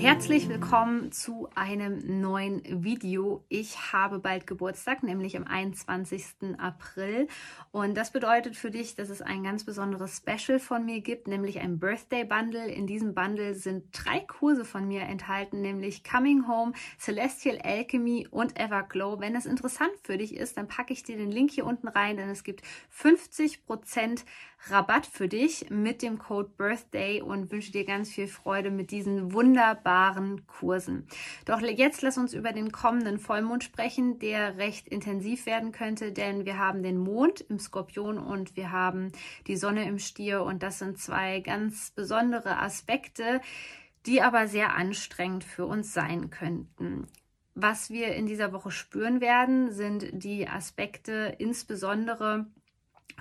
Herzlich willkommen zu einem neuen Video. Ich habe bald Geburtstag, nämlich am 21. April. Und das bedeutet für dich, dass es ein ganz besonderes Special von mir gibt, nämlich ein Birthday Bundle. In diesem Bundle sind drei Kurse von mir enthalten, nämlich Coming Home, Celestial Alchemy und Everglow. Wenn es interessant für dich ist, dann packe ich dir den Link hier unten rein, denn es gibt 50 Prozent Rabatt für dich mit dem Code Birthday und wünsche dir ganz viel Freude mit diesen wunderbaren Kursen. Doch jetzt lass uns über den kommenden Vollmond sprechen, der recht intensiv werden könnte, denn wir haben den Mond im Skorpion und wir haben die Sonne im Stier und das sind zwei ganz besondere Aspekte, die aber sehr anstrengend für uns sein könnten. Was wir in dieser Woche spüren werden, sind die Aspekte insbesondere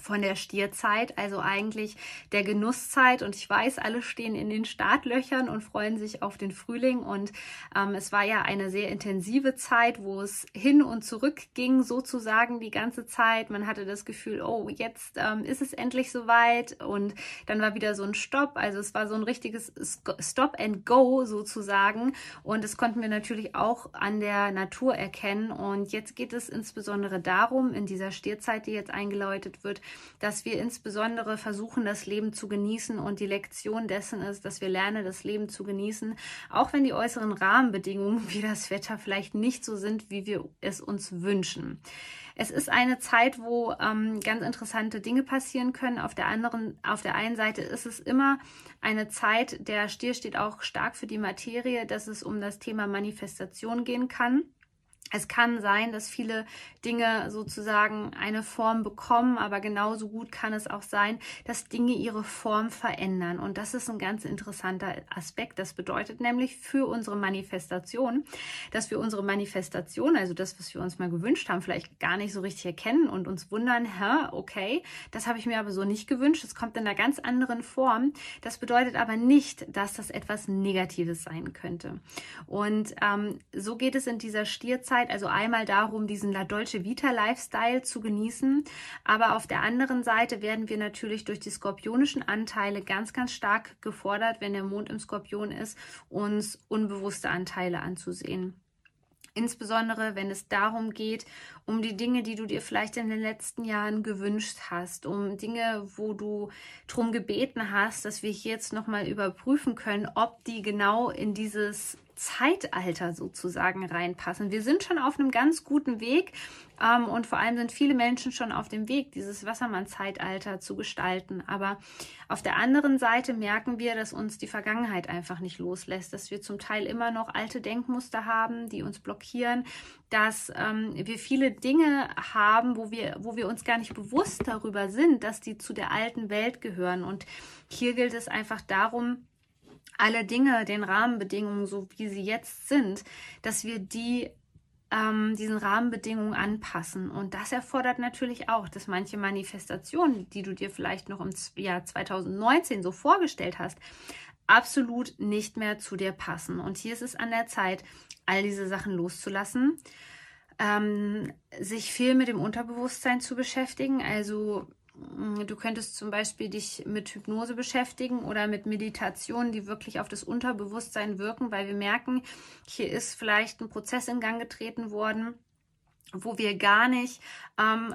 von der Stierzeit, also eigentlich der Genusszeit. Und ich weiß, alle stehen in den Startlöchern und freuen sich auf den Frühling. Und ähm, es war ja eine sehr intensive Zeit, wo es hin und zurück ging, sozusagen die ganze Zeit. Man hatte das Gefühl, oh, jetzt ähm, ist es endlich soweit. Und dann war wieder so ein Stopp. Also es war so ein richtiges Stop and Go sozusagen. Und das konnten wir natürlich auch an der Natur erkennen. Und jetzt geht es insbesondere darum, in dieser Stierzeit, die jetzt eingeläutet wird, dass wir insbesondere versuchen, das Leben zu genießen und die Lektion dessen ist, dass wir lernen, das Leben zu genießen, auch wenn die äußeren Rahmenbedingungen wie das Wetter vielleicht nicht so sind, wie wir es uns wünschen. Es ist eine Zeit, wo ähm, ganz interessante Dinge passieren können. Auf der anderen, auf der einen Seite ist es immer eine Zeit, der Stier steht auch stark für die Materie, dass es um das Thema Manifestation gehen kann. Es kann sein, dass viele Dinge sozusagen eine Form bekommen, aber genauso gut kann es auch sein, dass Dinge ihre Form verändern. Und das ist ein ganz interessanter Aspekt. Das bedeutet nämlich für unsere Manifestation, dass wir unsere Manifestation, also das, was wir uns mal gewünscht haben, vielleicht gar nicht so richtig erkennen und uns wundern, hä, okay, das habe ich mir aber so nicht gewünscht. Es kommt in einer ganz anderen Form. Das bedeutet aber nicht, dass das etwas Negatives sein könnte. Und ähm, so geht es in dieser Stierzeit Zeit also einmal darum, diesen La Dolce Vita Lifestyle zu genießen, aber auf der anderen Seite werden wir natürlich durch die skorpionischen Anteile ganz, ganz stark gefordert, wenn der Mond im Skorpion ist, uns unbewusste Anteile anzusehen. Insbesondere wenn es darum geht, um die Dinge, die du dir vielleicht in den letzten Jahren gewünscht hast, um Dinge, wo du darum gebeten hast, dass wir hier jetzt nochmal überprüfen können, ob die genau in dieses Zeitalter sozusagen reinpassen. Wir sind schon auf einem ganz guten Weg ähm, und vor allem sind viele Menschen schon auf dem Weg, dieses Wassermann-Zeitalter zu gestalten. Aber auf der anderen Seite merken wir, dass uns die Vergangenheit einfach nicht loslässt, dass wir zum Teil immer noch alte Denkmuster haben, die uns blockieren, dass ähm, wir viele Dinge haben, wo wir, wo wir uns gar nicht bewusst darüber sind, dass die zu der alten Welt gehören. Und hier gilt es einfach darum, alle Dinge, den Rahmenbedingungen, so wie sie jetzt sind, dass wir die ähm, diesen Rahmenbedingungen anpassen. Und das erfordert natürlich auch, dass manche Manifestationen, die du dir vielleicht noch im Jahr 2019 so vorgestellt hast, absolut nicht mehr zu dir passen. Und hier ist es an der Zeit, all diese Sachen loszulassen, ähm, sich viel mit dem Unterbewusstsein zu beschäftigen. Also du könntest zum Beispiel dich mit Hypnose beschäftigen oder mit Meditationen, die wirklich auf das Unterbewusstsein wirken, weil wir merken, hier ist vielleicht ein Prozess in Gang getreten worden, wo wir gar nicht ähm,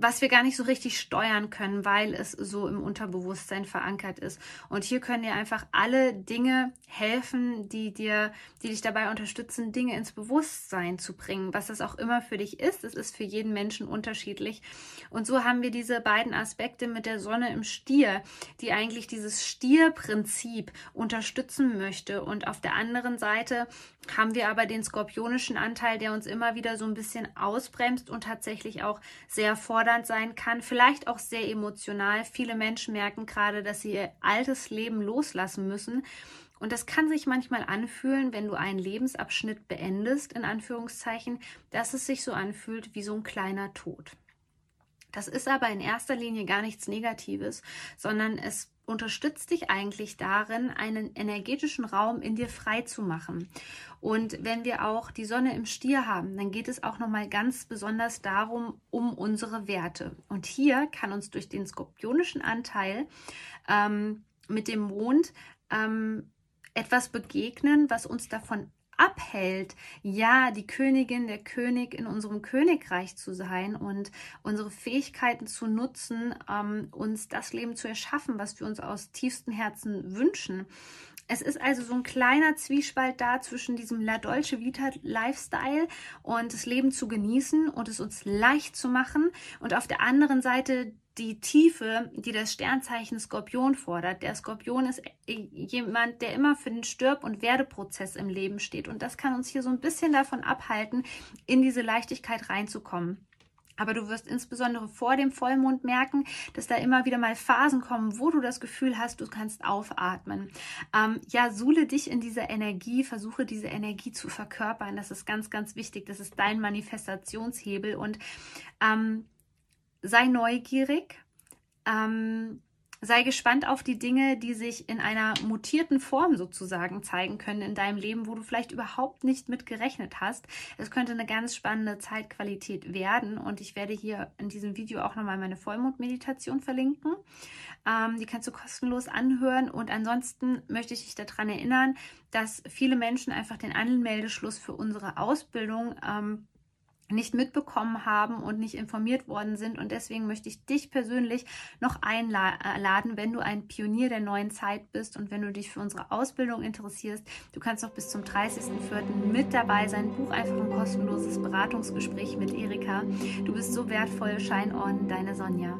was wir gar nicht so richtig steuern können, weil es so im Unterbewusstsein verankert ist. Und hier können dir einfach alle Dinge helfen, die dir, die dich dabei unterstützen, Dinge ins Bewusstsein zu bringen, was das auch immer für dich ist. Es ist für jeden Menschen unterschiedlich. Und so haben wir diese beiden Aspekte mit der Sonne im Stier, die eigentlich dieses Stierprinzip unterstützen möchte. Und auf der anderen Seite haben wir aber den skorpionischen Anteil, der uns immer wieder so ein bisschen ausbremst und tatsächlich auch sehr fordernd sein kann, vielleicht auch sehr emotional. Viele Menschen merken gerade, dass sie ihr altes Leben loslassen müssen und das kann sich manchmal anfühlen, wenn du einen Lebensabschnitt beendest, in Anführungszeichen, dass es sich so anfühlt wie so ein kleiner Tod. Das ist aber in erster Linie gar nichts Negatives, sondern es unterstützt dich eigentlich darin, einen energetischen Raum in dir frei zu machen. Und wenn wir auch die Sonne im Stier haben, dann geht es auch nochmal ganz besonders darum, um unsere Werte. Und hier kann uns durch den skorpionischen Anteil ähm, mit dem Mond ähm, etwas begegnen, was uns davon abhält, ja, die Königin, der König in unserem Königreich zu sein und unsere Fähigkeiten zu nutzen, ähm, uns das Leben zu erschaffen, was wir uns aus tiefstem Herzen wünschen. Es ist also so ein kleiner Zwiespalt da zwischen diesem La Dolce Vita Lifestyle und das Leben zu genießen und es uns leicht zu machen und auf der anderen Seite die Tiefe, die das Sternzeichen Skorpion fordert. Der Skorpion ist jemand, der immer für den Stirb- und Werdeprozess im Leben steht. Und das kann uns hier so ein bisschen davon abhalten, in diese Leichtigkeit reinzukommen. Aber du wirst insbesondere vor dem Vollmond merken, dass da immer wieder mal Phasen kommen, wo du das Gefühl hast, du kannst aufatmen. Ähm, ja, suhle dich in dieser Energie, versuche diese Energie zu verkörpern. Das ist ganz, ganz wichtig. Das ist dein Manifestationshebel und ähm, sei neugierig, ähm, sei gespannt auf die Dinge, die sich in einer mutierten Form sozusagen zeigen können in deinem Leben, wo du vielleicht überhaupt nicht mit gerechnet hast. Es könnte eine ganz spannende Zeitqualität werden und ich werde hier in diesem Video auch nochmal meine Vollmondmeditation verlinken. Ähm, die kannst du kostenlos anhören und ansonsten möchte ich dich daran erinnern, dass viele Menschen einfach den Anmeldeschluss für unsere Ausbildung ähm, nicht mitbekommen haben und nicht informiert worden sind. Und deswegen möchte ich dich persönlich noch einladen, wenn du ein Pionier der neuen Zeit bist und wenn du dich für unsere Ausbildung interessierst. Du kannst auch bis zum 30.04. mit dabei sein. Buch einfach ein kostenloses Beratungsgespräch mit Erika. Du bist so wertvoll. Shine on, deine Sonja.